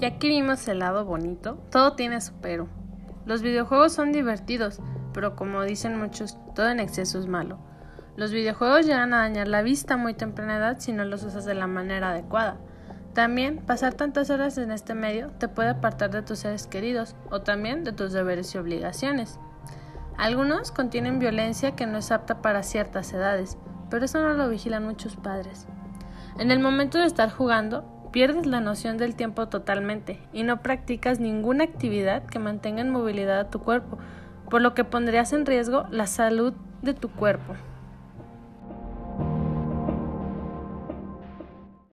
Ya que vimos el lado bonito, todo tiene su pero. Los videojuegos son divertidos, pero como dicen muchos, todo en exceso es malo. Los videojuegos llegan a dañar la vista muy temprana edad si no los usas de la manera adecuada. También, pasar tantas horas en este medio te puede apartar de tus seres queridos o también de tus deberes y obligaciones. Algunos contienen violencia que no es apta para ciertas edades, pero eso no lo vigilan muchos padres. En el momento de estar jugando, pierdes la noción del tiempo totalmente y no practicas ninguna actividad que mantenga en movilidad a tu cuerpo, por lo que pondrías en riesgo la salud de tu cuerpo.